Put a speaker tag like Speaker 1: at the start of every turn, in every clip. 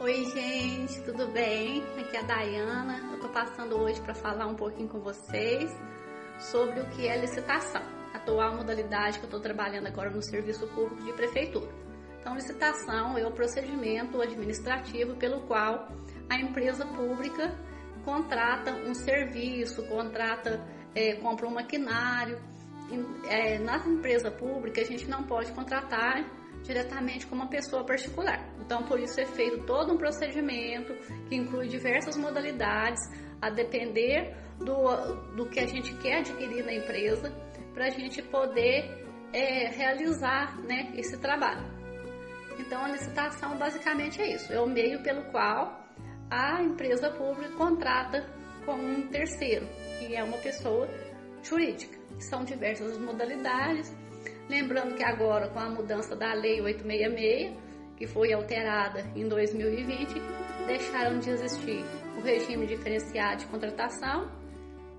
Speaker 1: Oi, gente, tudo bem? Aqui é a Dayana. Eu tô passando hoje para falar um pouquinho com vocês sobre o que é licitação, atual modalidade que eu estou trabalhando agora no serviço público de prefeitura. Então, licitação é o procedimento administrativo pelo qual a empresa pública contrata um serviço, contrata, é, compra um maquinário. É, nas empresas públicas, a gente não pode contratar diretamente com uma pessoa particular. Então, por isso é feito todo um procedimento que inclui diversas modalidades, a depender do, do que a gente quer adquirir na empresa, para a gente poder é, realizar né, esse trabalho. Então, a licitação basicamente é isso: é o meio pelo qual a empresa pública contrata com um terceiro, que é uma pessoa jurídica. São diversas modalidades Lembrando que agora, com a mudança da Lei 866, que foi alterada em 2020, deixaram de existir o regime diferenciado de contratação,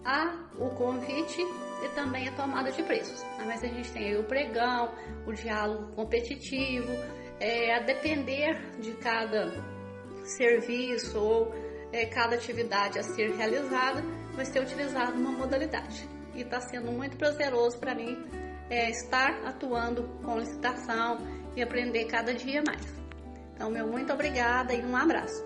Speaker 1: a, o convite e também a tomada de preços. Ah, mas a gente tem o pregão, o diálogo competitivo, é, a depender de cada serviço ou é, cada atividade a ser realizada, vai ser utilizada uma modalidade. E está sendo muito prazeroso para mim é, estar atuando com licitação e aprender cada dia mais. Então, meu muito obrigada e um abraço.